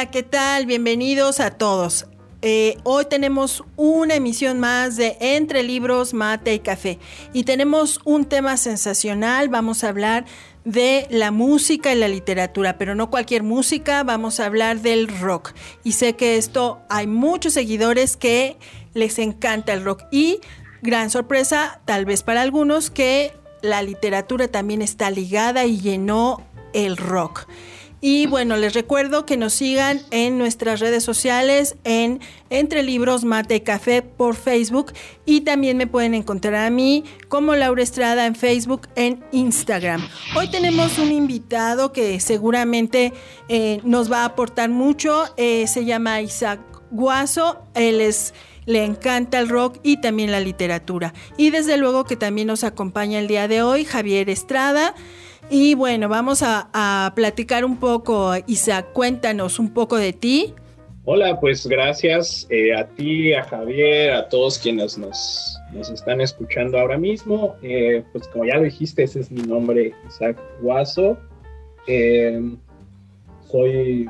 Hola, ¿qué tal? Bienvenidos a todos. Eh, hoy tenemos una emisión más de Entre Libros, Mate y Café. Y tenemos un tema sensacional. Vamos a hablar de la música y la literatura, pero no cualquier música, vamos a hablar del rock. Y sé que esto hay muchos seguidores que les encanta el rock. Y gran sorpresa, tal vez para algunos, que la literatura también está ligada y llenó el rock. Y bueno, les recuerdo que nos sigan en nuestras redes sociales, en Entre Libros, Mate y Café por Facebook. Y también me pueden encontrar a mí como Laura Estrada en Facebook, en Instagram. Hoy tenemos un invitado que seguramente eh, nos va a aportar mucho. Eh, se llama Isaac Guaso. Él es le encanta el rock y también la literatura. Y desde luego que también nos acompaña el día de hoy Javier Estrada. Y bueno, vamos a, platicar un poco, Isaac, cuéntanos un poco de ti. Hola, pues gracias eh, a ti, a Javier, a todos quienes nos, están escuchando ahora mismo. Eh, pues como ya lo dijiste, ese es mi nombre, Isaac Guaso. Eh, soy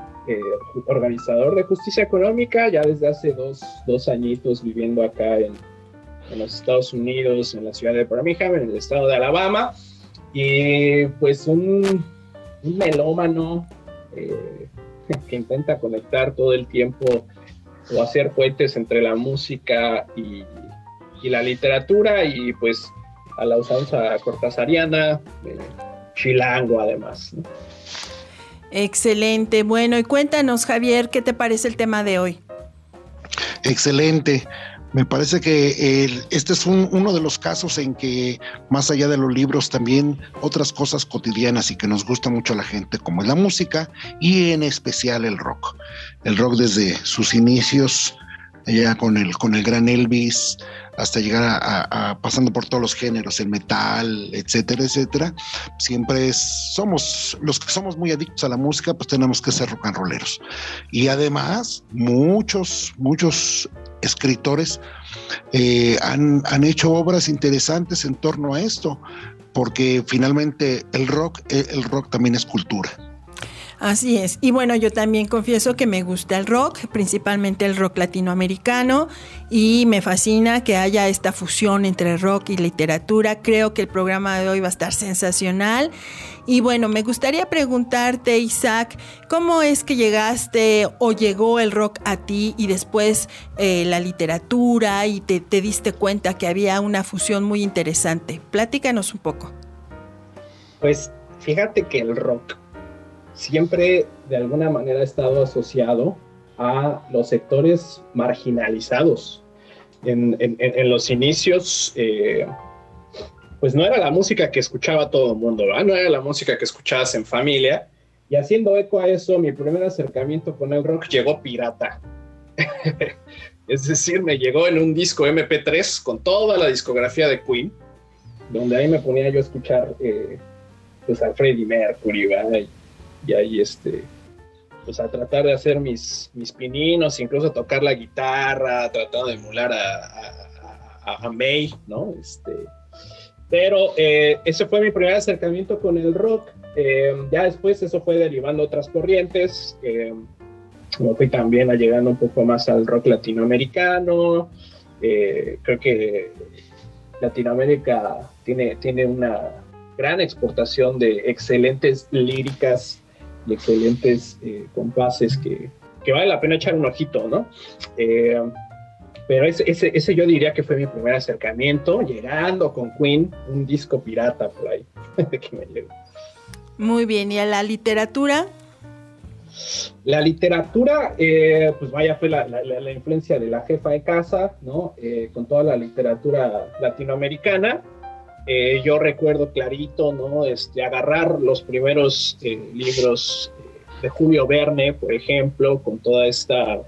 organizador de justicia económica ya desde hace dos, dos añitos viviendo acá en, en, los Estados Unidos, en la ciudad de Birmingham, en el estado de Alabama. Y pues un, melómano eh, que intenta conectar todo el tiempo o hacer puentes entre la música y, la literatura y pues a la usanza cortasariana, eh, chilango además. Excelente. Bueno, y cuéntanos, Javier, ¿qué te parece el tema de hoy? Excelente. Me parece que este es uno de los casos en que, más allá de los libros, también otras cosas cotidianas y que nos gusta mucho a la gente, como es la música y en especial el rock. El rock desde sus inicios, ya con el, con el gran Elvis, hasta llegar a, pasando por todos los géneros, el metal, etcétera, etcétera. Siempre es, somos, los que somos muy adictos a la música, pues tenemos que ser rock and rolleros. Y además, muchos, muchos escritores eh, han, han, hecho obras interesantes en torno a esto, porque finalmente el rock, el rock también es cultura. Así es. Y bueno, yo también confieso que me gusta el rock, principalmente el rock latinoamericano, y me fascina que haya esta fusión entre rock y literatura. Creo que el programa de hoy va a estar sensacional. Y bueno, me gustaría preguntarte, Isaac, ¿cómo es que llegaste o llegó el rock a ti y después eh, la literatura y te, te diste cuenta que había una fusión muy interesante? Platícanos un poco. Pues fíjate que el rock siempre de alguna manera ha estado asociado a los sectores marginalizados. En, los inicios, eh, pues no era la música que escuchaba todo el mundo, no era la música que escuchabas en familia. Y haciendo eco a eso, mi primer acercamiento con el rock llegó pirata. es decir, me llegó en un disco MP3 con toda la discografía de Queen, donde ahí me ponía yo a escuchar eh, pues a Freddie Mercury, ¿verdad? Y ahí este, pues a tratar de hacer mis, mis pininos, incluso tocar la guitarra, tratando de emular a, a, May, ¿no? Este, pero eh, ese fue mi primer acercamiento con el rock. Eh, ya después eso fue derivando otras corrientes. Eh, fui también llegando un poco más al rock latinoamericano. Eh, creo que Latinoamérica tiene, tiene una gran exportación de excelentes líricas excelentes eh, compases que, que, vale la pena echar un ojito, ¿no? Eh, pero ese, ese, ese, yo diría que fue mi primer acercamiento, llegando con Queen, un disco pirata por ahí, que me Muy bien, ¿y a la literatura? La literatura, eh, pues vaya, fue la, influencia de la jefa de casa, ¿no? Eh, con toda la literatura latinoamericana. Eh, yo recuerdo clarito, ¿no? Este, agarrar los primeros libros de Julio Verne, por ejemplo, con toda esta,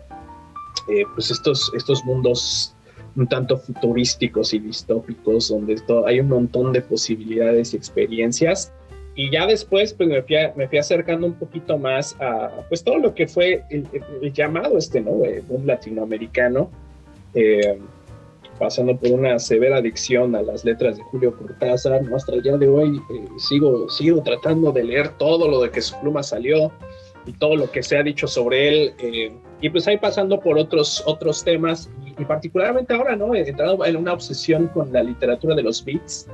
pues estos, estos mundos un tanto futurísticos y distópicos, donde hay un montón de posibilidades y experiencias. Y ya después pues me fui, me fui, acercando un poquito más a pues todo lo que fue el, llamado este no eh, boom latinoamericano. Eh, pasando por una severa adicción a las letras de Julio Cortázar ¿no? hasta el día de hoy eh, sigo sigo tratando de leer todo lo de que su pluma salió y todo lo que se ha dicho sobre él y pues ahí pasando por otros otros temas y, y particularmente ahora no he entrado en una obsesión con la literatura de los beats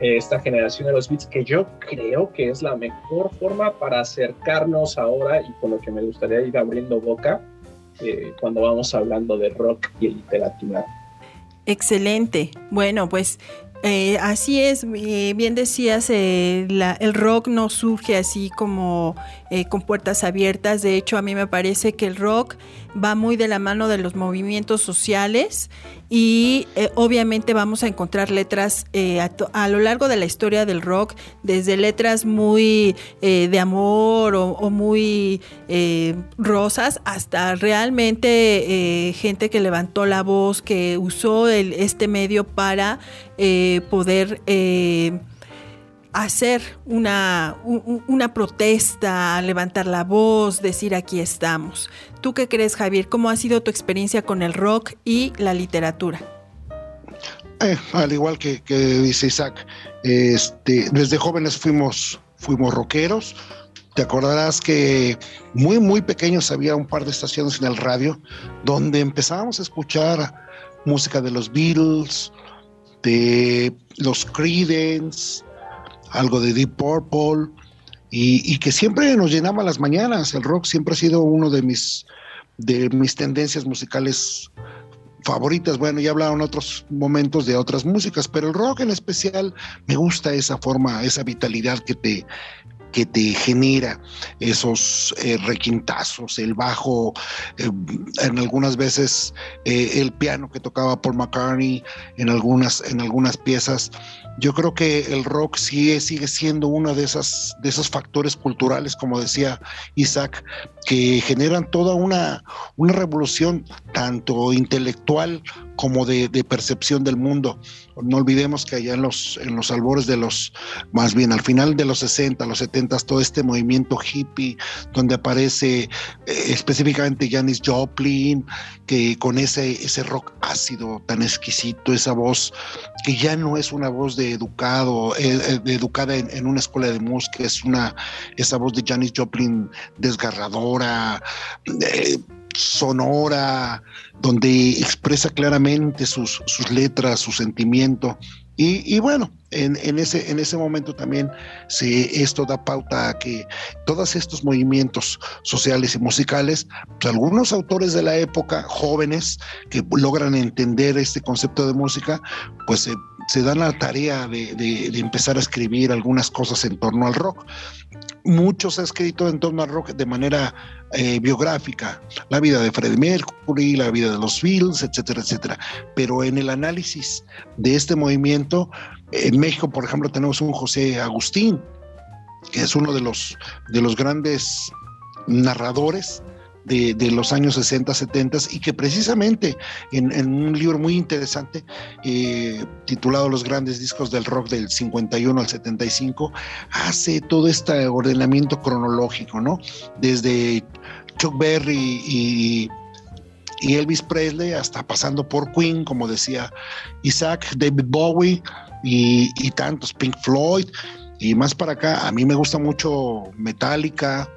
esta generación de los beats, que yo creo que es la mejor forma para acercarnos ahora y con lo que me gustaría ir abriendo boca eh, cuando vamos hablando de rock y literatura. Excelente. Bueno, pues eh, así es, eh, bien decías, el rock no surge así como con puertas abiertas. De hecho, a mí me parece que el rock va muy de la mano de los movimientos sociales y eh, obviamente vamos a encontrar letras eh, a, lo largo de la historia del rock, desde letras muy eh, de amor o, muy rosas hasta realmente gente que levantó la voz, que usó este medio para poder hacer una, una protesta, levantar la voz, decir aquí estamos. ¿Tú qué crees, Javier? ¿Cómo ha sido tu experiencia con el rock y la literatura? Eh, al igual que, dice Isaac, este, desde jóvenes fuimos, fuimos rockeros. Te acordarás que muy, muy pequeños había un par de estaciones en el radio donde empezábamos a escuchar música de los Beatles, de los Creedence, algo de Deep Purple, y, que siempre nos llenaba las mañanas. El rock siempre ha sido uno de mis, de mis tendencias musicales favoritas. Bueno, ya hablaron otros momentos de otras músicas, pero el rock en especial me gusta esa forma, esa vitalidad que te, que te genera esos eh, requintazos, el bajo, eh, en algunas veces eh, el piano que tocaba Paul McCartney en algunas, en algunas piezas. Yo creo que el rock sigue, sigue siendo uno de, de esos factores culturales, como decía Isaac, que generan toda una, una revolución tanto intelectual como de, percepción del mundo. No olvidemos que allá en los, en los albores de los, más bien al final de los 60, los 70, todo este movimiento hippie, donde aparece eh, específicamente Janis Joplin, que con ese, ese rock ácido tan exquisito, esa voz que ya no es una voz de educado, eh, eh, educada en, una escuela de música, es una, esa voz de Janis Joplin desgarradora, sonora, donde expresa claramente sus, sus letras, su sentimiento. Y, bueno, en, ese, en ese momento también se, esto da pauta a que todos estos movimientos sociales y musicales, pues, algunos autores de la época, jóvenes, que logran entender este concepto de música, pues se dan la tarea de, empezar a escribir algunas cosas en torno al rock. Muchos han escrito en torno al rock de manera eh, biográfica, la vida de Freddie Mercury, la vida de los Beatles, etcétera, etcétera. Pero en el análisis de este movimiento, en México, por ejemplo, tenemos un José Agustín, que es uno de los grandes narradores de, los años 60, 70 y que precisamente en, un libro muy interesante eh, titulado Los grandes discos del rock del 51 al 75 hace todo este ordenamiento cronológico, ¿no? Desde Chuck Berry y, Elvis Presley hasta pasando por Queen, como decía Isaac, David Bowie y, y tantos, Pink Floyd. Y más para acá, a mí me gusta mucho Metallica,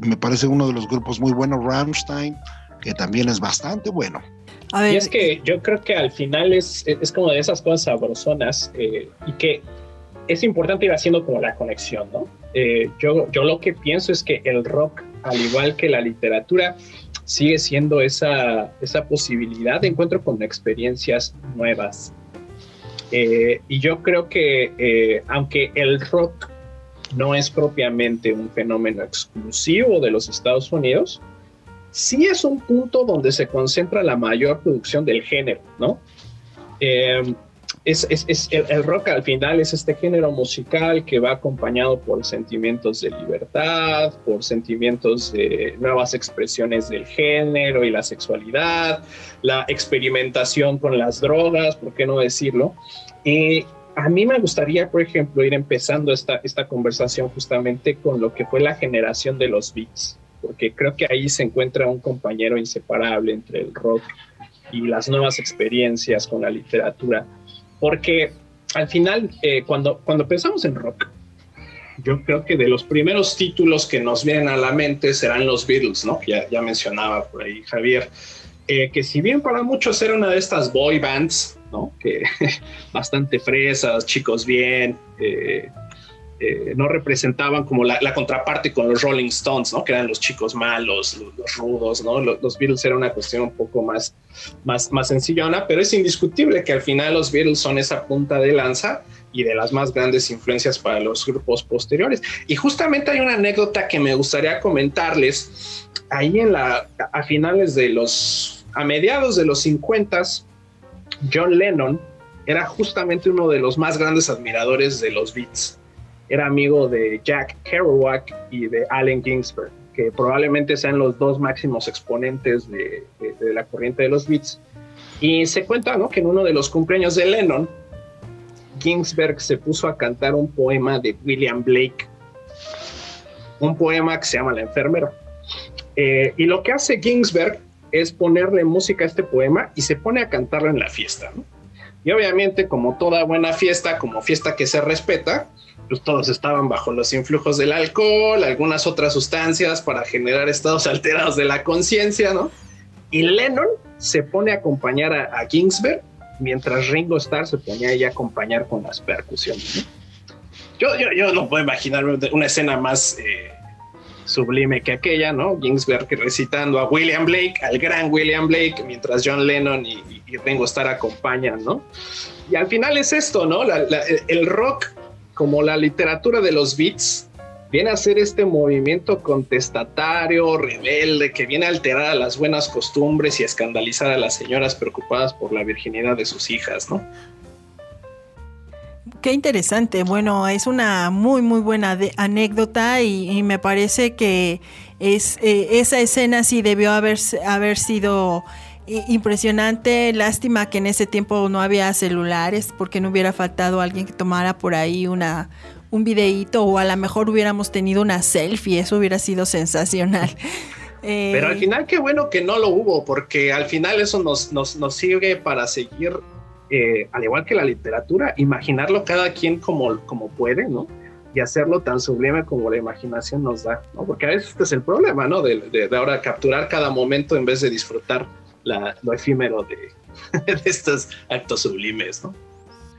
me parece uno de los grupos muy buenos, Rammstein, que también es bastante bueno. y es que yo creo que al final es, es como de esas cosas sabrosonas eh, y que es importante ir haciendo como la conexión, ¿no? Eh, yo, yo lo que pienso es que el rock, al igual que la literatura, sigue siendo esa, esa posibilidad de encuentro con experiencias nuevas. Eh, y yo creo que aunque el rock no es propiamente un fenómeno exclusivo de los Estados Unidos, sí es un punto donde se concentra la mayor producción del género, ¿no? Eh, es, el, rock al final es este género musical que va acompañado por sentimientos de libertad, por sentimientos de nuevas expresiones del género y la sexualidad, la experimentación con las drogas, ¿por qué no decirlo? Y a mí me gustaría, por ejemplo, ir empezando esta, esta conversación justamente con lo que fue la generación de los beats, porque creo que ahí se encuentra un compañero inseparable entre el rock y las nuevas experiencias con la literatura porque al final, eh, cuando, cuando pensamos en rock, yo creo que de los primeros títulos que nos vienen a la mente serán los Beatles, ¿no? Ya, ya mencionaba por ahí Javier, eh, que si bien para muchos era una de estas boy bands, ¿no? Que bastante fresas, chicos bien, eh, eh, no representaban como la, contraparte con los Rolling Stones, ¿no? Que eran los chicos malos, los, rudos, ¿no? Los, Beatles era una cuestión un poco más, más, más sencillona, pero es indiscutible que al final los Beatles son esa punta de lanza y de las más grandes influencias para los grupos posteriores. Y justamente hay una anécdota que me gustaría comentarles. Ahí en la, a finales de los, a mediados de los 50, John Lennon era justamente uno de los más grandes admiradores de los Beats era amigo de Jack Kerouac y de Allen Ginsberg, que probablemente sean los dos máximos exponentes de, la corriente de los beats. Y se cuenta ¿no? que en uno de los cumpleaños de Lennon, Ginsberg se puso a cantar un poema de William Blake, un poema que se llama La enfermera. Eh, y lo que hace Ginsberg es ponerle música a este poema y se pone a cantarlo en la fiesta. Y obviamente, como toda buena fiesta, como fiesta que se respeta, pues todos estaban bajo los influjos del alcohol, algunas otras sustancias para generar estados alterados de la conciencia, ¿no? Y Lennon se pone a acompañar a, Ginsberg, mientras Ringo Starr se ponía a acompañar con las percusiones. Yo, yo, yo, no puedo imaginar una escena más eh, sublime que aquella, ¿no? Ginsberg recitando a William Blake, al gran William Blake, mientras John Lennon y, Ringo Starr acompañan, ¿no? Y al final es esto, ¿no? el rock como la literatura de los beats, viene a ser este movimiento contestatario, rebelde, que viene a alterar a las buenas costumbres y a escandalizar a las señoras preocupadas por la virginidad de sus hijas, ¿no? Qué interesante. Bueno, es una muy, muy buena anécdota y, me parece que es, eh, esa escena sí debió haber, haber sido impresionante. Lástima que en ese tiempo no había celulares porque no hubiera faltado alguien que tomara por ahí una un videíto o a lo mejor hubiéramos tenido una selfie, eso hubiera sido sensacional. Pero al eh, final qué bueno que no lo hubo, porque al final eso nos, nos, nos sirve para seguir, eh, al igual que la literatura, imaginarlo cada quien como, como puede, ¿no? Y hacerlo tan sublime como la imaginación nos da, ¿no? Porque a veces este es el problema, ¿no? De, de, ahora capturar cada momento en vez de disfrutar lo efímero de, estos actos sublimes, ¿no?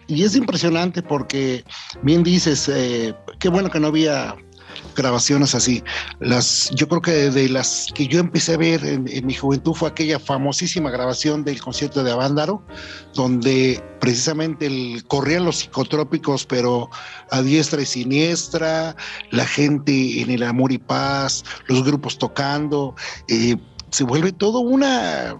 Y es impresionante porque, bien dices, eh, qué bueno que no había grabaciones así. Las, yo creo que de las que yo empecé a ver en, mi juventud fue aquella famosísima grabación del concierto de Avándaro, donde precisamente corrían los psicotrópicos, pero a diestra y siniestra, la gente en el amor y paz, los grupos tocando, eh, se vuelve todo una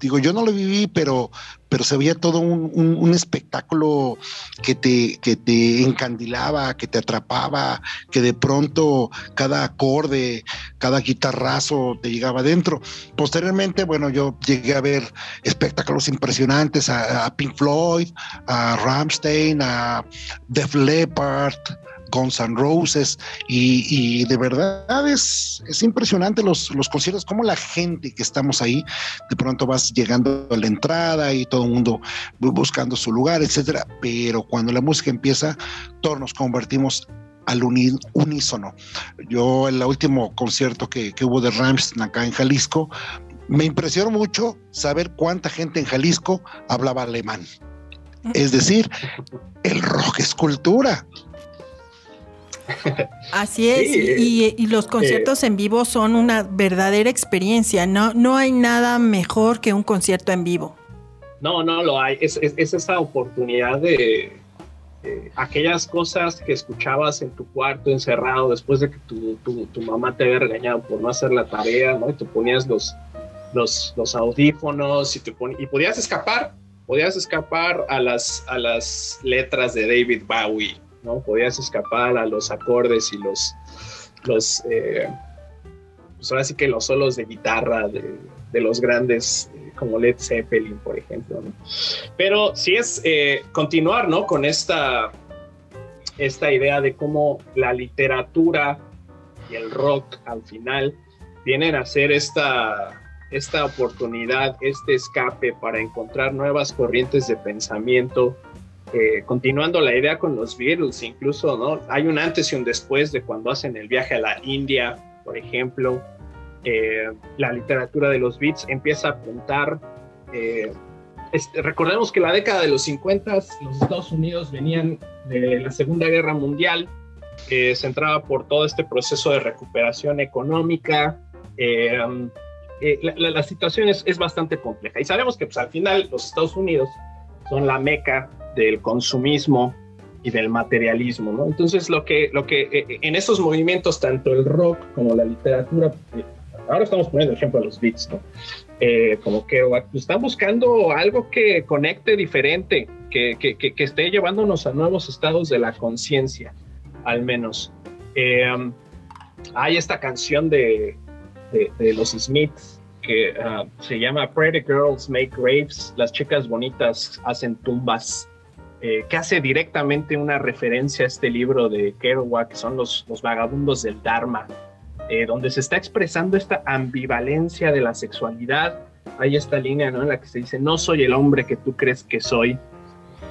digo, yo no lo viví, pero, pero se veía todo un, espectáculo que te, que te encandilaba, que te atrapaba, que de pronto cada acorde, cada guitarrazo te llegaba adentro. Posteriormente, bueno, yo llegué a ver espectáculos impresionantes a, Pink Floyd, a Ramstein, a Def Leppard, Guns N' Roses y, de verdad es, es impresionante los, los conciertos, como la gente que estamos ahí, de pronto vas llegando a la entrada y todo el mundo buscando su lugar, etcétera, pero cuando la música empieza, todos nos convertimos al unísono. Yo en el último concierto que, que hubo de Ramstein acá en Jalisco, me impresionó mucho saber cuánta gente en Jalisco hablaba alemán. Es decir, el rock es cultura. Así es, y, los conciertos en vivo son una verdadera experiencia, no, no hay nada mejor que un concierto en vivo. No, no lo hay, es, esa oportunidad de, eh, aquellas cosas que escuchabas en tu cuarto encerrado después de que tu, tu, mamá te había regañado por no hacer la tarea, ¿no? Y tú ponías los, los, los audífonos y, te y podías escapar, podías escapar a las, a las letras de David Bowie, ¿no? Podías escapar a los acordes y los, los eh, pues ahora sí que los solos de guitarra de, de los grandes como Led Zeppelin, por ejemplo. Pero sí es eh, continuar ¿no? con esta, esta idea de cómo la literatura y el rock al final vienen a ser esta, esta oportunidad, este escape para encontrar nuevas corrientes de pensamiento. Eh, continuando la idea con los Beatles, incluso hay un antes y un después de cuando hacen el viaje a la India, por ejemplo, eh, la literatura de los beats empieza a apuntar. Eh, recordemos que la década de los 50 los Estados Unidos venían de la Segunda Guerra Mundial, que se entraba por todo este proceso de recuperación económica. La, situación es, bastante compleja y sabemos que pues, al final los Estados Unidos son la meca del consumismo y del materialismo, ¿no? Entonces lo que, lo que en esos movimientos, tanto el rock como la literatura, ahora estamos poniendo ejemplo a los beats, ¿no? Eh, como que están buscando algo que conecte diferente, que, que, que, esté llevándonos a nuevos estados de la conciencia, al menos. Eh, hay esta canción de, de, los Smiths que uh, se llama Pretty Girls Make Graves, las chicas bonitas hacen tumbas. Eh, que hace directamente una referencia a este libro de Kerouac, que son los, los vagabundos del Dharma, eh, donde se está expresando esta ambivalencia de la sexualidad. Hay esta línea ¿no? en la que se dice, no soy el hombre que tú crees que soy.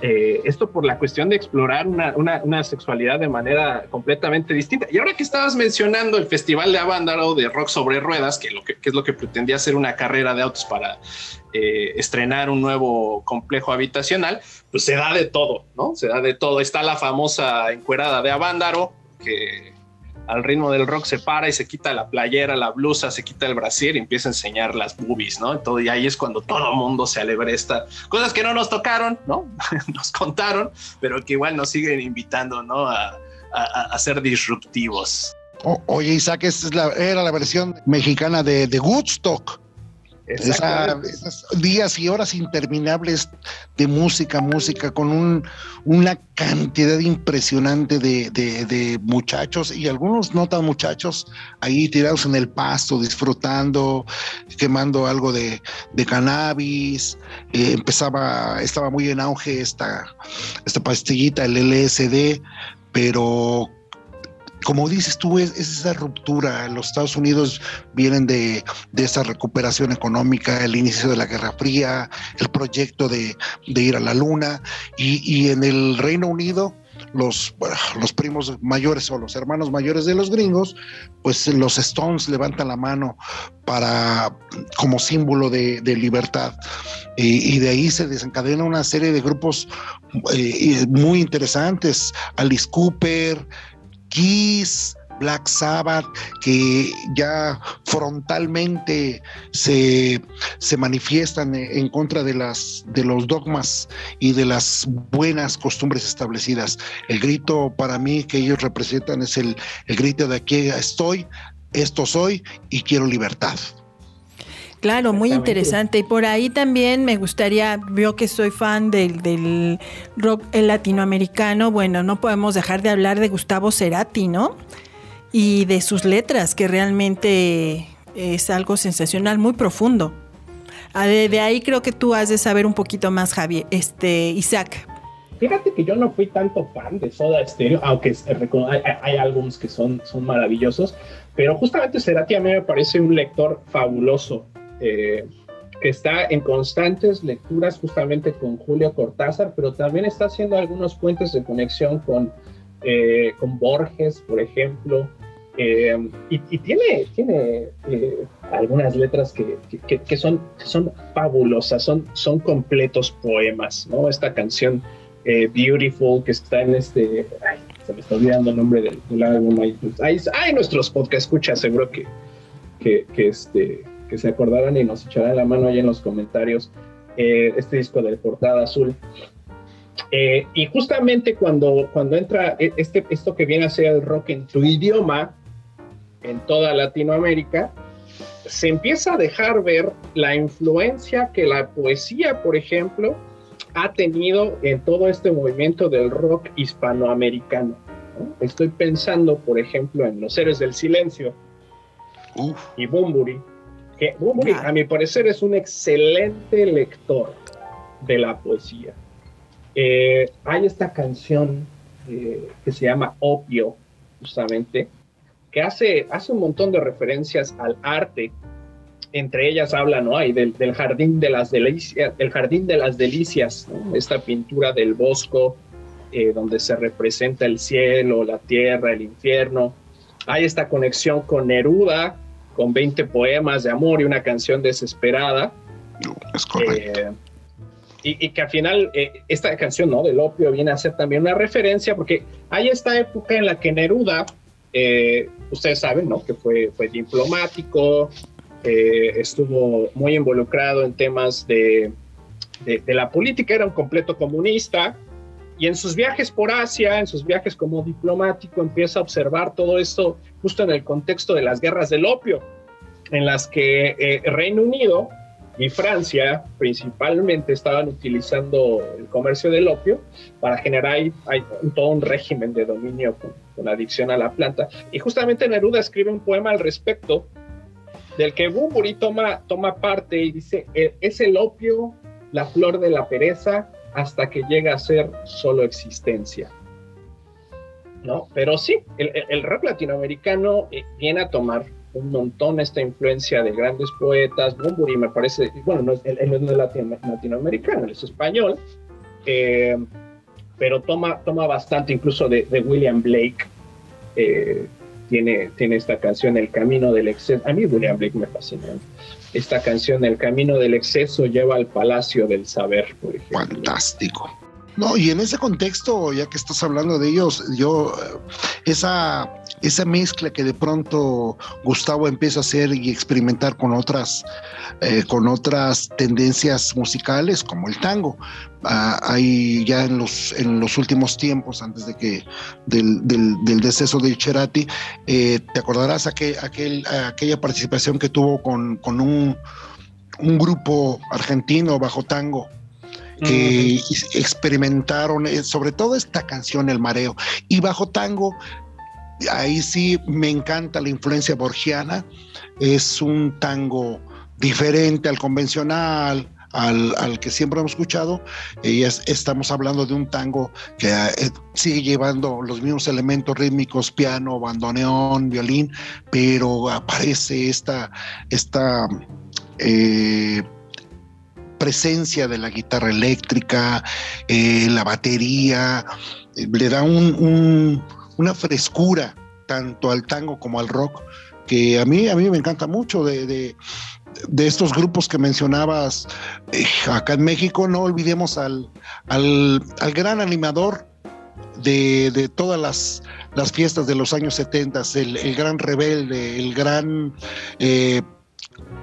Eh, esto por la cuestión de explorar una, una, sexualidad de manera completamente distinta. Y ahora que estabas mencionando el Festival de Avándaro de Rock sobre Ruedas, que, lo que, es lo que pretendía ser una carrera de autos para eh, estrenar un nuevo complejo habitacional, pues se da de todo, ¿no? Se da de todo. Está la famosa encuerada de Avándaro, que al ritmo del rock se para y se quita la playera, la blusa, se quita el brasier y empieza a enseñar las boobies, ¿no? Todo, y ahí es cuando todo el mundo se alebresta. Cosas que no nos tocaron, ¿no? nos contaron, pero que igual nos siguen invitando, ¿no? A, ser disruptivos. oye, Isaac, esta era la versión mexicana de, de Woodstock esas días y horas interminables de música, música, con un, una cantidad impresionante de, muchachos y algunos no tan muchachos ahí tirados en el pasto, disfrutando, quemando algo de, cannabis. Eh, empezaba, estaba muy en auge esta, esta pastillita, el LSD, pero como dices tú, es, esa ruptura. Los Estados Unidos vienen de, esa recuperación económica, el inicio de la Guerra Fría, el proyecto de, ir a la Luna, y, en el Reino Unido, los, los primos mayores o los hermanos mayores de los gringos, pues los Stones levantan la mano para como símbolo de, libertad. Y, de ahí se desencadena una serie de grupos eh, muy interesantes. Alice Cooper, Kiss, Black Sabbath, que ya frontalmente se, manifiestan en contra de, las, de los dogmas y de las buenas costumbres establecidas. El grito para mí que ellos representan es el, el grito de aquí estoy, esto soy y quiero libertad. Claro, muy interesante. Y por ahí también me gustaría, yo que soy fan del, rock latinoamericano, bueno, no podemos dejar de hablar de Gustavo Cerati, ¿no? Y de sus letras, que realmente es algo sensacional, muy profundo. De, ahí creo que tú has de saber un poquito más, Javier, este, Isaac. Fíjate que yo no fui tanto fan de Soda Stereo, aunque hay, hay álbumes que son, son maravillosos, pero justamente Cerati a mí me parece un lector fabuloso eh, que está en constantes lecturas justamente con Julio Cortázar, pero también está haciendo algunos puentes de conexión con, eh, con Borges, por ejemplo, eh, y, tiene, tiene algunas letras que, que, son, son fabulosas, son, son completos poemas, ¿no? Esta canción Beautiful que está en este... se me está olvidando el nombre del, álbum. Hay, nuestros podcast escucha, seguro que, que este que se acordaran y nos echaran la mano ahí en los comentarios eh, este disco de portada azul. Eh, y justamente cuando, cuando entra e, este, esto que viene a ser el rock en su idioma, en toda Latinoamérica, se empieza a dejar ver la influencia que la poesía, por ejemplo, ha tenido en todo este movimiento del rock hispanoamericano. Estoy pensando, por ejemplo, en Los Seres del Silencio y Bumburi, que Bumburi, a mi parecer, es un excelente lector de la poesía. Eh, hay esta canción eh, que se llama Opio, justamente, que hace, hace un montón de referencias al arte. Entre ellas habla, ¿no? Hay del, jardín de las delicias, el jardín de las delicias, esta pintura del bosco, eh, donde se representa el cielo, la tierra, el infierno. Hay esta conexión con Neruda, con 20 poemas de amor y una canción desesperada. Es correcto. Eh, y, que al final eh, esta canción ¿no? del opio viene a ser también una referencia porque hay esta época en la que Neruda, eh, ustedes saben, ¿no? que fue, fue diplomático, estuvo muy involucrado en temas de, de, de, la política, era un completo comunista, y en sus viajes por Asia, en sus viajes como diplomático, empieza a observar todo esto justo en el contexto de las guerras del opio, en las que eh, Reino Unido y Francia principalmente estaban utilizando el comercio del opio para generar todo un régimen de dominio con, adicción a la planta. Y justamente Neruda escribe un poema al respecto del que Bumburi toma, toma parte y dice, e, es el opio, la flor de la pereza, hasta que llega a ser solo existencia. ¿No? Pero sí, el, rap latinoamericano eh, viene a tomar un montón esta influencia de grandes poetas. Bumburi me parece, bueno, no es, él, no es latinoamericano, él es español, eh, pero toma, toma bastante incluso de, William Blake. Eh, tiene, tiene esta canción, El Camino del Exceso. A mí William Blake me fascina esta canción El camino del exceso lleva al palacio del saber, por ejemplo. Fantástico. No, y en ese contexto, ya que estás hablando de ellos, yo, eh, esa, esa mezcla que de pronto Gustavo empieza a hacer y experimentar con otras, eh, con otras tendencias musicales, como el tango. Ah, hay ya en los, en los últimos tiempos, antes de que del, del, deceso de Cherati, eh, te acordarás aquel, aquel, aquella participación que tuvo con, con un, un grupo argentino bajo tango que experimentaron eh, sobre todo esta canción El Mareo. Y bajo tango, ahí sí me encanta la influencia borgiana, es un tango diferente al convencional, al, que siempre hemos escuchado. Y estamos hablando de un tango que eh, sigue llevando los mismos elementos rítmicos, piano, bandoneón, violín, pero aparece esta, esta eh, presencia de la guitarra eléctrica, eh, la batería, eh, le da una frescura tanto al tango como al rock que a mí, a mí me encanta mucho de, estos grupos que mencionabas eh, acá en México. No olvidemos al, al, gran animador de, todas las, las, fiestas de los años 70, el, gran rebelde, el gran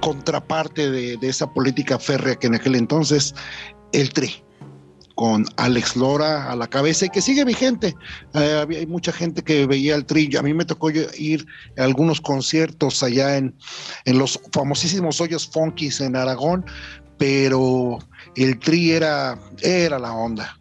contraparte de, esa política férrea que en aquel entonces el TRI con Alex Lora a la cabeza y que sigue vigente. Eh, había, hay mucha gente que veía el tri. A mí me tocó ir a algunos conciertos allá en, en los famosísimos hoyos funkis en Aragón, pero el tri era, era la onda.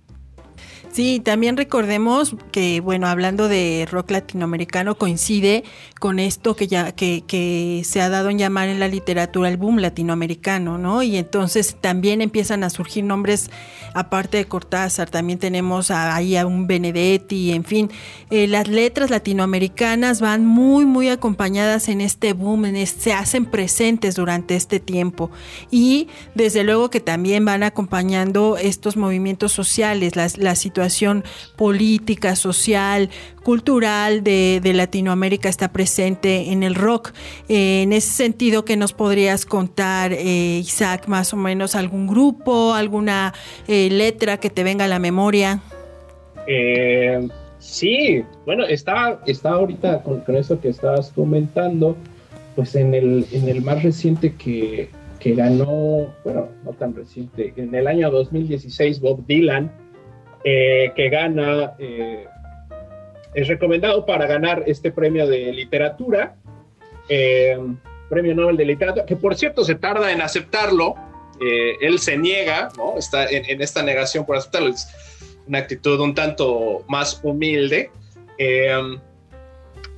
Sí, también recordemos que, bueno, hablando de rock latinoamericano, coincide con esto que ya que, se ha dado en llamar en la literatura el boom latinoamericano, ¿no? Y entonces también empiezan a surgir nombres, aparte de Cortázar, también tenemos ahí a un Benedetti, en fin, eh, las letras latinoamericanas van muy, muy acompañadas en este boom, en se hacen presentes durante este tiempo y desde luego que también van acompañando estos movimientos sociales, las, la política, social, cultural de, Latinoamérica está presente en el rock. Eh, en ese sentido, ¿qué nos podrías contar, eh, Isaac, más o menos algún grupo, alguna eh, letra que te venga a la memoria? sí, bueno, está, está ahorita con, eso que estabas comentando, pues en el, en el más reciente que, que ganó, bueno, no tan reciente, en el año 2016 Bob Dylan eh, que gana, eh, es recomendado para ganar este premio de literatura, eh, premio Nobel de Literatura, que por cierto se tarda en aceptarlo, él se niega, ¿no? Está en, esta negación por aceptarlo, es una actitud un tanto más humilde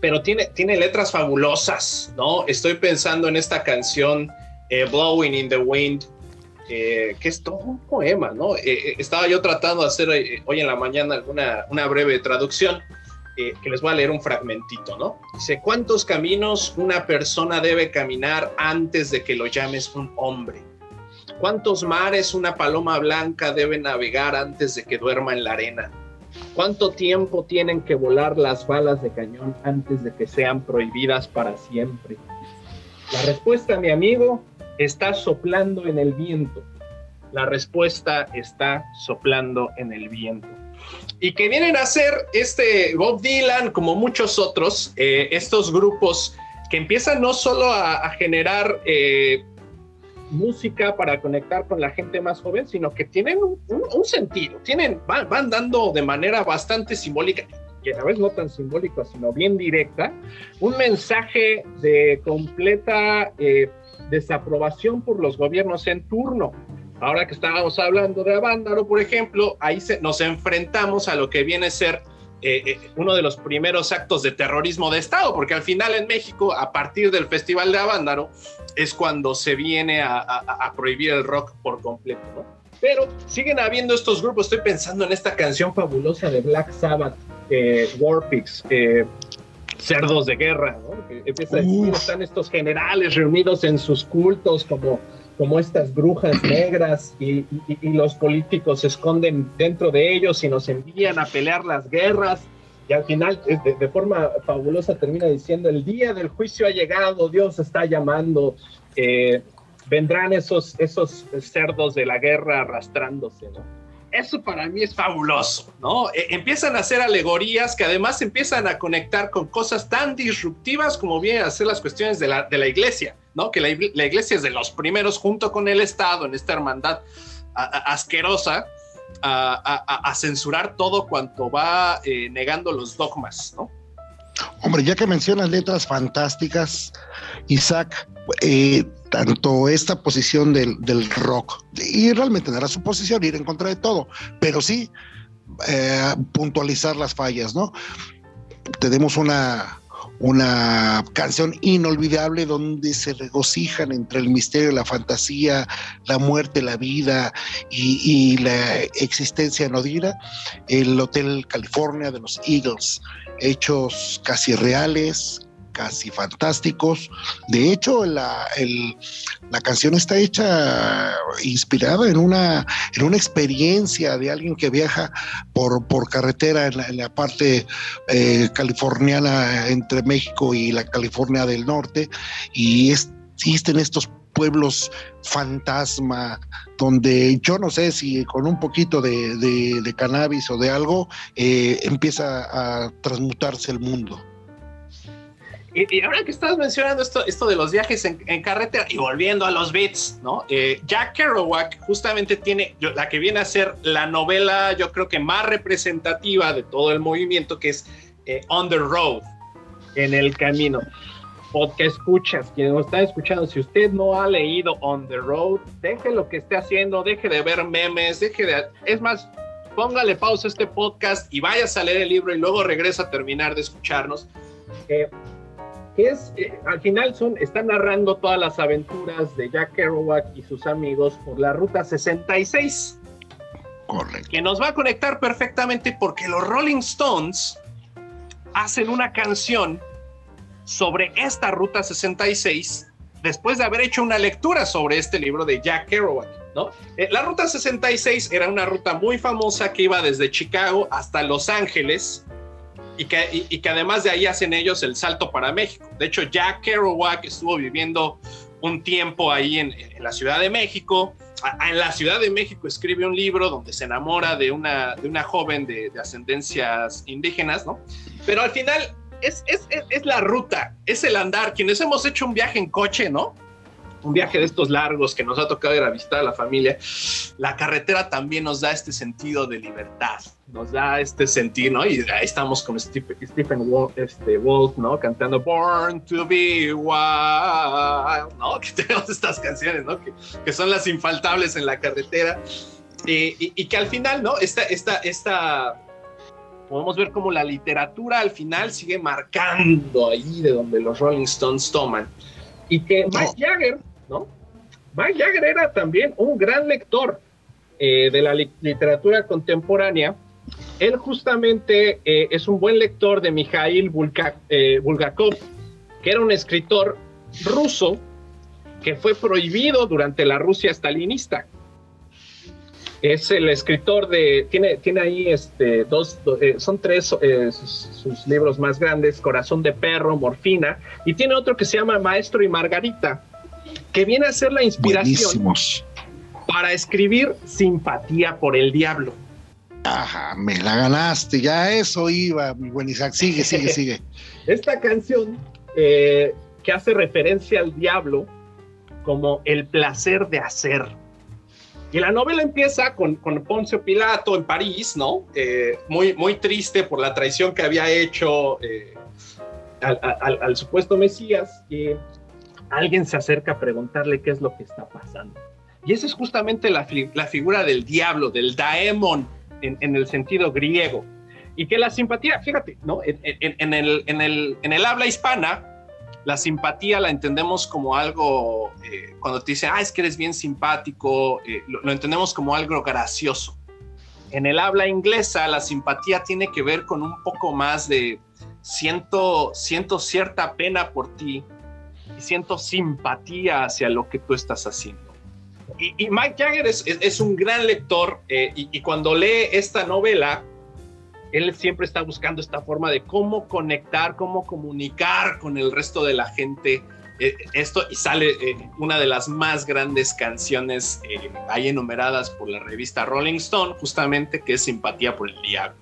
pero tiene, tiene letras fabulosas, ¿no? Estoy pensando en esta canción Blowing in the Wind que es todo un poema, ¿no? Eh, eh, estaba yo tratando de hacer eh, hoy en la mañana alguna, una breve traducción, que les voy a leer un fragmentito, ¿no? Dice, ¿cuántos caminos una persona debe caminar antes de que lo llames un hombre? ¿Cuántos mares una paloma blanca debe navegar antes de que duerma en la arena? ¿Cuánto tiempo tienen que volar las balas de cañón antes de que sean prohibidas para siempre? La respuesta, mi amigo, está soplando en el viento. La respuesta está soplando en el viento. Y que vienen a ser este Bob Dylan, como muchos otros, eh, estos grupos que empiezan no solo a, generar eh, música para conectar con la gente más joven, sino que tienen un, sentido, tienen, van, dando de manera bastante simbólica, y a la vez no tan simbólica, sino bien directa, un mensaje de completa eh, desaprobación por los gobiernos en turno. Ahora que estábamos hablando de Avándaro, por ejemplo, ahí nos enfrentamos a lo que viene a ser eh, eh, uno de los primeros actos de terrorismo de Estado, porque al final en México, a partir del Festival de Avándaro, es cuando se viene a, prohibir el rock por completo, ¿no? Pero siguen habiendo estos grupos, estoy pensando en esta canción fabulosa de Black Sabbath, eh, Warpix, cerdos de guerra, ¿no? Que empieza a decir, están estos generales reunidos en sus cultos como, como estas brujas negras y, los políticos se esconden dentro de ellos y nos envían a pelear las guerras. Y al final, de, forma fabulosa, termina diciendo, el día del juicio ha llegado, Dios está llamando, eh, vendrán esos, esos cerdos de la guerra arrastrándose, ¿no? Eso para mí es fabuloso, ¿no? E, empiezan a hacer alegorías que además empiezan a conectar con cosas tan disruptivas como vienen a ser las cuestiones de la, de la iglesia, ¿no? Que la, iglesia es de los primeros junto con el Estado en esta hermandad asquerosa a, censurar todo cuanto va eh, negando los dogmas, ¿no? Hombre, ya que mencionas letras fantásticas, Isaac, eh, tanto esta posición del, rock, y realmente dará su posición, ir en contra de todo, pero sí eh, puntualizar las fallas, ¿no? Tenemos una, una canción inolvidable donde se regocijan entre el misterio, la fantasía, la muerte, la vida y, la existencia nodira, el Hotel California de los Eagles, hechos casi reales, casi fantásticos. De hecho, la, la canción está hecha inspirada en una, en una experiencia de alguien que viaja por, por carretera en la, parte eh, californiana entre México y la California del Norte y existen estos pueblos fantasma, donde yo no sé si con un poquito de, cannabis o de algo eh, empieza a transmutarse el mundo. Y, ahora que estás mencionando esto, esto de los viajes en, carretera y volviendo a los beats, ¿no? Eh, Jack Kerouac justamente tiene la que viene a ser la novela, yo creo que más representativa de todo el movimiento, que es eh, On the Road, en el camino. Podcast escuchas, quienes nos están escuchando, si usted no ha leído On the Road, deje lo que esté haciendo, deje de ver memes, deje de. Es más, póngale pausa a este podcast y vaya a leer el libro y luego regresa a terminar de escucharnos. Eh, que es, eh, al final son, están narrando todas las aventuras de Jack Kerouac y sus amigos por la Ruta 66. Correcto. Que nos va a conectar perfectamente porque los Rolling Stones hacen una canción sobre esta Ruta 66 después de haber hecho una lectura sobre este libro de Jack Kerouac. ¿no? Eh, la Ruta 66 era una ruta muy famosa que iba desde Chicago hasta Los Ángeles y que, y, que además de ahí hacen ellos el salto para México. De hecho, Jack Kerouac estuvo viviendo un tiempo ahí en, la Ciudad de México. en la Ciudad de México escribe un libro donde se enamora de una, de una joven de, ascendencias indígenas, ¿no? Pero al final es, es, es, la ruta, es el andar. Quienes hemos hecho un viaje en coche, ¿no? Un viaje de estos largos que nos ha tocado ir a visitar a la familia, la carretera también nos da este sentido de libertad, nos da este sentido, ¿no? Y ahí estamos con Stephen, Stephen Wolf, este, Wolf, ¿no? Cantando Born to be Wild, ¿no? Que tenemos estas canciones, ¿no? Que, que son las infaltables en la carretera. Y, y, y, que al final, ¿no? Esta, esta, esta, podemos ver como la literatura al final sigue marcando ahí de donde los Rolling Stones toman. Y que Mike Jagger, ¿no? Mike Jagger era también un gran lector eh, de la li literatura contemporánea. Él justamente eh, es un buen lector de Mikhail eh, Bulgakov, que era un escritor ruso que fue prohibido durante la Rusia stalinista es el escritor de, tiene, tiene ahí este, dos, son tres sus, libros más grandes, Corazón de Perro, Morfina, y tiene otro que se llama Maestro y Margarita, que viene a ser la inspiración Buenísimos. para escribir Simpatía por el Diablo. Ajá, me la ganaste, ya eso iba, mi buen Isaac, sigue, sigue, sigue. Esta canción eh, que hace referencia al diablo como el placer de hacer y la novela empieza con, con Poncio Pilato en París, ¿no? Eh, muy, muy triste por la traición que había hecho eh, al, al, al, supuesto Mesías. Y alguien se acerca a preguntarle qué es lo que está pasando. Y esa es justamente la, figura del diablo, del daemon, en, el sentido griego. Y que la simpatía, fíjate, ¿no? En el habla hispana, la simpatía la entendemos como algo, eh, cuando te dicen, ah, es que eres bien simpático, eh, lo, lo, entendemos como algo gracioso. En el habla inglesa, la simpatía tiene que ver con un poco más de siento, siento cierta pena por ti y siento simpatía hacia lo que tú estás haciendo. Y, y Mike Jagger es, es, es, un gran lector eh, y, y cuando lee esta novela, él siempre está buscando esta forma de cómo conectar, cómo comunicar con el resto de la gente. Eh, esto y sale eh, una de las más grandes canciones eh, ahí enumeradas por la revista Rolling Stone, justamente que es Simpatía por el Diablo.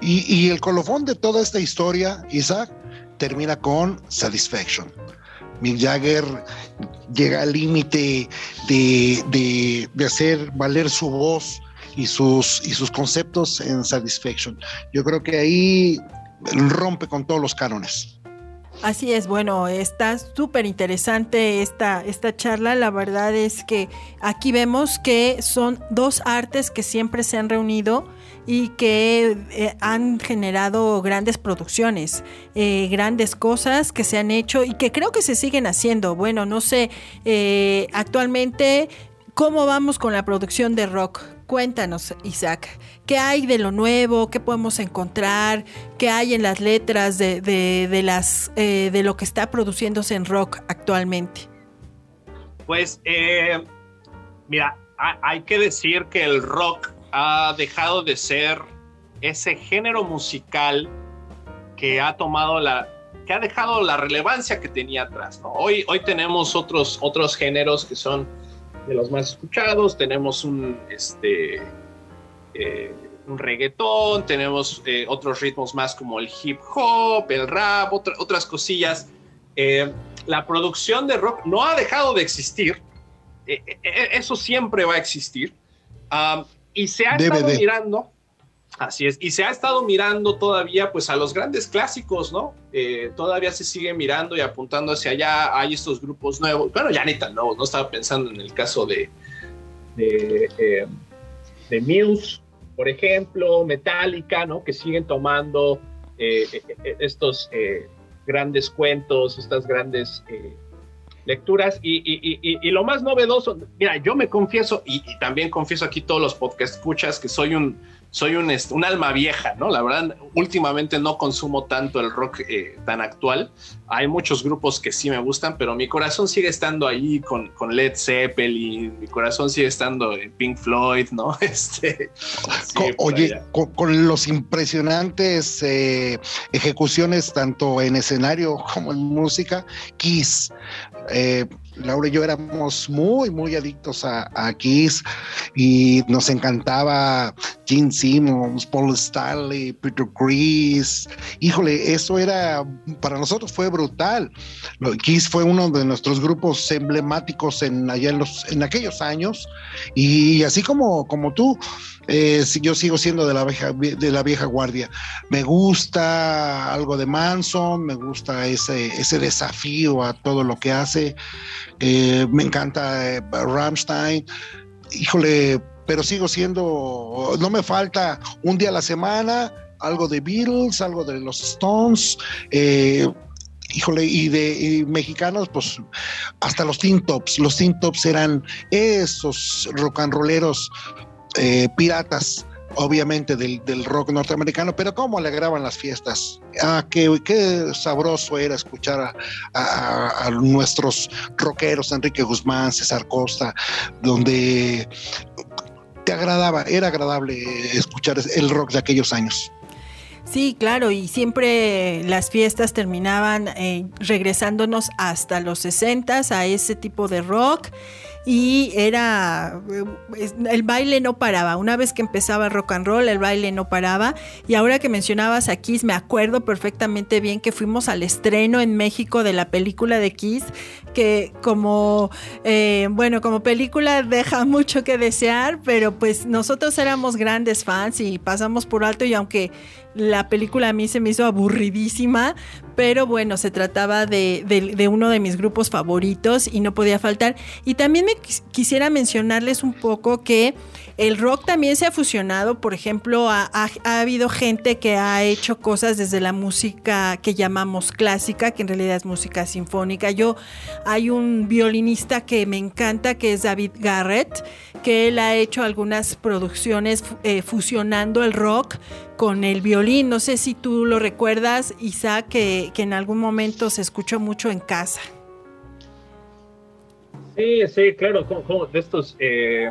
Y, y el colofón de toda esta historia, Isaac, termina con Satisfaction. Mick Jagger llega al límite de, de, de hacer valer su voz y sus, y sus conceptos en Satisfaction. Yo creo que ahí rompe con todos los cánones. Así es, bueno, está súper interesante esta, esta charla. La verdad es que aquí vemos que son dos artes que siempre se han reunido y que eh, han generado grandes producciones, eh, grandes cosas que se han hecho y que creo que se siguen haciendo. Bueno, no sé, eh, actualmente, ¿cómo vamos con la producción de rock? Cuéntanos, Isaac, ¿qué hay de lo nuevo? ¿Qué podemos encontrar? ¿Qué hay en las letras de, de, de las, de lo que está produciéndose en rock actualmente? Pues, mira, hay que decir que el rock ha dejado de ser ese género musical que ha tomado la que ha dejado la relevancia que tenía atrás. Hoy, hoy tenemos otros, otros géneros que son de los más escuchados, tenemos un, este, eh, un reggaetón, tenemos eh, otros ritmos más como el hip hop, el rap, otra, otras cosillas. Eh, la producción de rock no ha dejado de existir, eso siempre va a existir, um, y se ha DVD. estado mirando, Así es, y se ha estado mirando todavía pues a los grandes clásicos, ¿no? Eh, todavía se sigue mirando y apuntando hacia allá, hay estos grupos nuevos, bueno, ya ni tan nuevos, no estaba pensando en el caso de, de, eh, de Muse, por ejemplo, Metallica, ¿no? Que siguen tomando eh, estos grandes cuentos, estas grandes lecturas y, y, y, y, lo más novedoso, mira, yo me confieso y, también confieso aquí todos los podcast escuchas que soy un soy un, un, alma vieja, ¿no? La verdad, últimamente no consumo tanto el rock eh, tan actual. Hay muchos grupos que sí me gustan, pero mi corazón sigue estando ahí con, con Led Zeppelin, mi corazón sigue estando en Pink Floyd, ¿no? Este, con, oye, con, con, los impresionantes eh, ejecuciones tanto en escenario como en música, Kiss. Eh, Laura y yo éramos muy, muy adictos a, Kiss y nos encantaba Gene Simmons, Paul Stanley, Peter Chris. Híjole, eso era, para nosotros fue brutal. Kiss fue uno de nuestros grupos emblemáticos en, allá en, los, en aquellos años y así como, como tú, eh, yo sigo siendo de la, vieja, de la vieja guardia. Me gusta algo de Manson, me gusta ese, ese desafío a todo lo que hace. Eh, me encanta eh, Rammstein. Híjole, pero sigo siendo, no me falta un día a la semana, algo de Beatles, algo de los Stones. híjole, y de mexicanos, pues hasta los Teen Tops. Los Teen Tops eran esos rock and rolleros eh, piratas, obviamente del, rock norteamericano, pero cómo alegraban las fiestas. Ah, qué, qué sabroso era escuchar a, nuestros rockeros, Enrique Guzmán, César Costa, donde te agradaba, era agradable escuchar el rock de aquellos años. Sí, claro, y siempre las fiestas terminaban eh, regresándonos hasta los 60 a ese tipo de rock y era el baile no paraba. Una vez que empezaba rock and roll, el baile no paraba. Y ahora que mencionabas a Kiss, me acuerdo perfectamente bien que fuimos al estreno en México de la película de Kiss, que como eh, bueno, como película deja mucho que desear, pero pues nosotros éramos grandes fans y pasamos por alto y aunque la película a mí se me hizo aburridísima, pero bueno, se trataba de, uno de mis grupos favoritos y no podía faltar. Y también me quisiera mencionarles un poco que el rock también se ha fusionado, por ejemplo, ha, habido gente que ha hecho cosas desde la música que llamamos clásica, que en realidad es música sinfónica. Yo hay un violinista que me encanta, que es David Garrett, que él ha hecho algunas producciones eh, fusionando el rock con el violín. No sé si tú lo recuerdas, Isaac, que, que en algún momento se escuchó mucho en casa. Sí, sí, claro, como, de estos eh,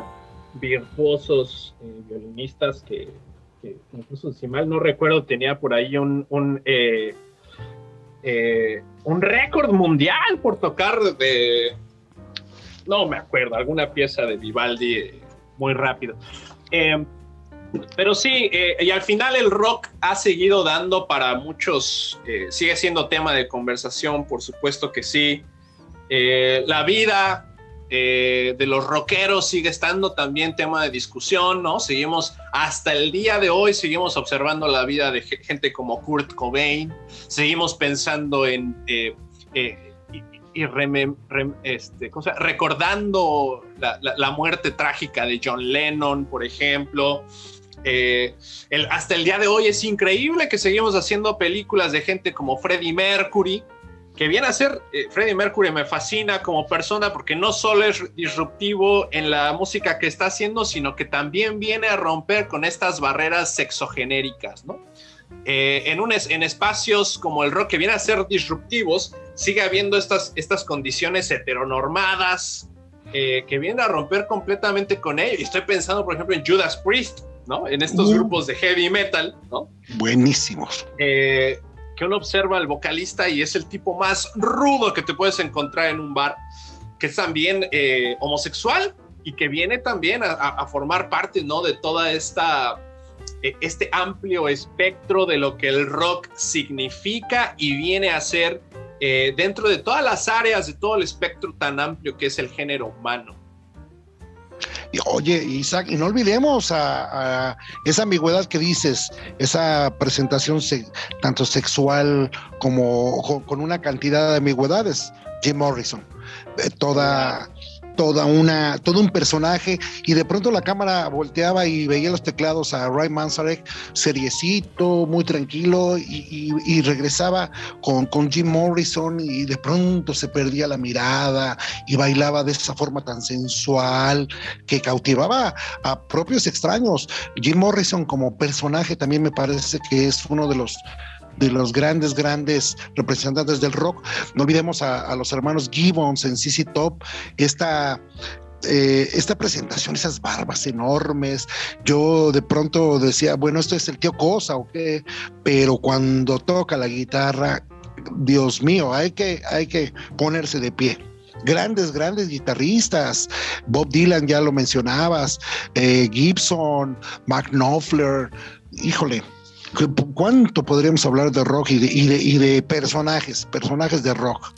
virtuosos eh, violinistas que, incluso si mal no recuerdo tenía por ahí un, un, eh, un récord mundial por tocar de, no me acuerdo, alguna pieza de Vivaldi muy rápido. pero sí, y al final el rock ha seguido dando para muchos, sigue siendo tema de conversación, por supuesto que sí. la vida eh, de los rockeros sigue estando también tema de discusión, ¿no? Seguimos, hasta el día de hoy, seguimos observando la vida de gente como Kurt Cobain, seguimos pensando en... Eh, eh, y, este, recordando la, muerte trágica de John Lennon, por ejemplo. hasta el día de hoy es increíble que seguimos haciendo películas de gente como Freddie Mercury, que viene a ser eh, Freddie Mercury me fascina como persona porque no solo es disruptivo en la música que está haciendo, sino que también viene a romper con estas barreras sexogenéricas, ¿no? Eh, en, un, en espacios como el rock que viene a ser disruptivos, sigue habiendo estas, estas condiciones heteronormadas eh, que vienen a romper completamente con ello. Y estoy pensando, por ejemplo, en Judas Priest, ¿no? En estos uh. grupos de heavy metal, ¿no? Buenísimos. Eh, que uno observa al vocalista y es el tipo más rudo que te puedes encontrar en un bar, que es también eh, homosexual y que viene también a, formar parte, ¿no? De toda esta, e, este amplio espectro de lo que el rock significa y viene a ser eh, dentro de todas las áreas, de todo el espectro tan amplio que es el género humano. Oye, Isaac, y no olvidemos a, esa ambigüedad que dices, esa presentación tanto sexual como con, una cantidad de ambigüedades. Jim Morrison, eh, toda, toda una, todo un personaje y de pronto la cámara volteaba y veía los teclados a Ray Manzarek seriecito, muy tranquilo y, regresaba con, con, Jim Morrison y de pronto se perdía la mirada y bailaba de esa forma tan sensual que cautivaba a propios extraños. Jim Morrison como personaje también me parece que es uno de los de los grandes, grandes representantes del rock. No olvidemos a, los hermanos Gibbons en CC Top, esta, eh, esta presentación, esas barbas enormes. Yo de pronto decía, bueno, esto es el tío Cosa o qué, pero cuando toca la guitarra, Dios mío, hay que, hay que ponerse de pie. grandes, grandes guitarristas. Bob Dylan, ya lo mencionabas, eh, Gibson, Mark Knopfler, híjole. ¿Cuánto podríamos hablar de rock y y de personajes, personajes de rock?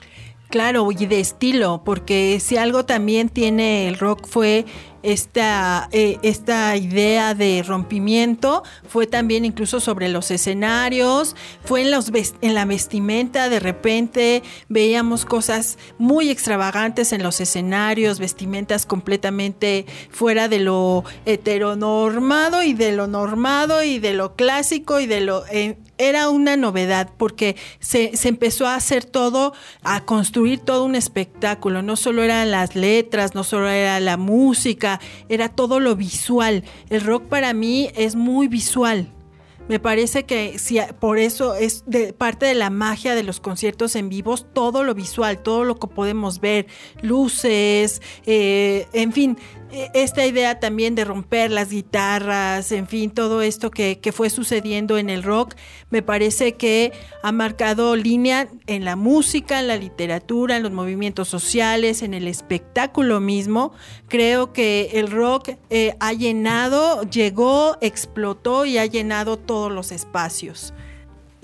Claro, y de estilo, porque si algo también tiene el rock fue esta, eh, esta idea de rompimiento fue también incluso sobre los escenarios, fue en, los en la vestimenta, de repente veíamos cosas muy extravagantes en los escenarios, vestimentas completamente fuera de lo heteronormado y de lo normado y de lo clásico y de lo... Eh, era una novedad porque se, se, empezó a hacer todo, a construir todo un espectáculo. No solo eran las letras, no solo era la música, era, todo lo visual. El rock para mí es muy visual. Me parece que si, por eso es de, parte de la magia de los conciertos en vivos, todo lo visual, todo lo que podemos ver, luces, eh, en fin, esta idea también de romper las guitarras, en fin, todo esto que, fue sucediendo en el rock, me parece que ha marcado línea en la música, en la literatura, en los movimientos sociales, en el espectáculo mismo. Creo que el rock eh, ha llenado, llegó, explotó y ha llenado todos los espacios.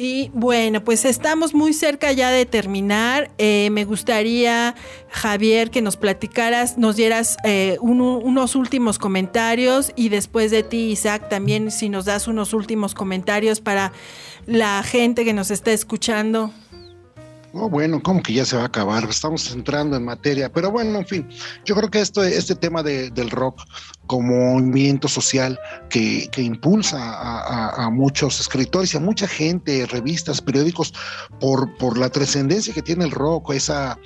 Y bueno, pues estamos muy cerca ya de terminar. Eh, me gustaría, Javier, que nos platicaras, nos dieras eh, unos últimos comentarios y después de ti, Isaac, también si nos das unos últimos comentarios para la gente que nos está escuchando. Oh, bueno, como que ya se va a acabar, estamos entrando en materia, pero bueno, en fin, yo creo que esto, este tema del rock como movimiento social que, impulsa a, muchos escritores y a mucha gente, revistas, periódicos, por, por la trascendencia que tiene el rock, esa,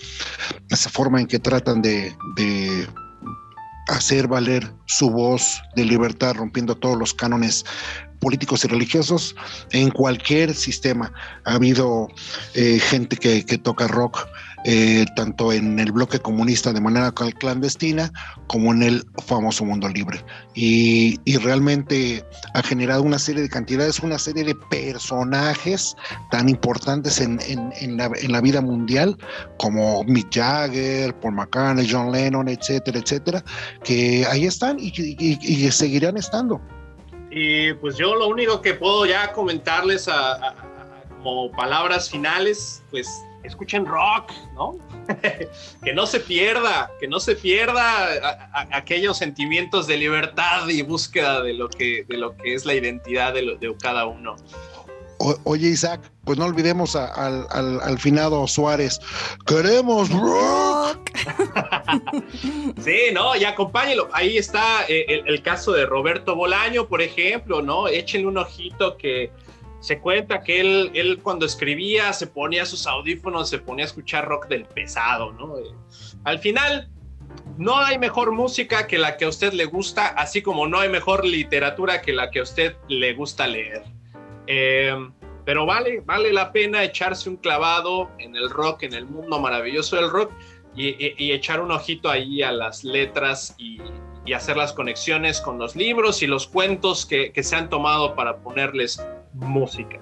esa forma en que tratan de, de hacer valer su voz de libertad, rompiendo todos los cánones políticos y religiosos en cualquier sistema. Ha habido eh, gente que, toca rock eh, tanto en el bloque comunista de manera clandestina como en el famoso mundo libre. Y, realmente ha generado una serie de cantidades, una serie de personajes tan importantes en, la, vida mundial como Mick Jagger, Paul McCartney, John Lennon, etcétera, etcétera, que ahí están y seguirán estando. Y pues yo lo único que puedo ya comentarles como palabras finales, pues escuchen rock, ¿no? que no se pierda, que no se pierda aquellos sentimientos de libertad y búsqueda de lo que, de lo que es la identidad de, de cada uno oye, Isaac, pues no olvidemos al, finado Suárez. ¡Queremos rock! sí, no, y acompáñelo. Ahí está eh, el, caso de Roberto Bolaño, por ejemplo, ¿no? Échenle un ojito que se cuenta que él, él cuando escribía se ponía sus audífonos, se ponía a escuchar rock del pesado, ¿no? Eh, al final, no hay mejor música que la que a usted le gusta, así como no hay mejor literatura que la que a usted le gusta leer. Eh, pero vale, vale la pena echarse un clavado en el rock, en el mundo maravilloso del rock y, echar un ojito ahí a las letras y, hacer las conexiones con los libros y los cuentos que se han tomado para ponerles música.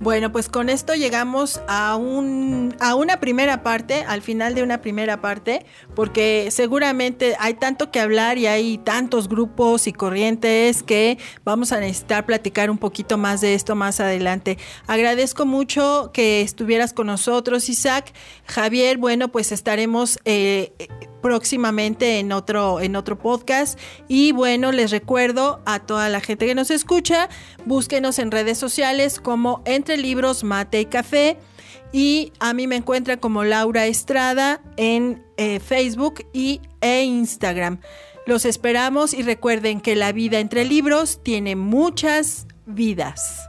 Bueno, pues con esto llegamos a, un, a una primera parte, al final de una primera parte, porque seguramente hay tanto que hablar y hay tantos grupos y corrientes que vamos a necesitar platicar un poquito más de esto más adelante. Agradezco mucho que estuvieras con nosotros, Isaac. Javier, bueno, pues estaremos... Eh, próximamente en otro, en otro podcast. Y bueno, les recuerdo a toda la gente que nos escucha, búsquenos en redes sociales como Entre Libros, Mate y Café. Y a mí me encuentran como Laura Estrada en eh, Facebook y, e Instagram. Los esperamos y recuerden que la vida entre libros tiene muchas vidas.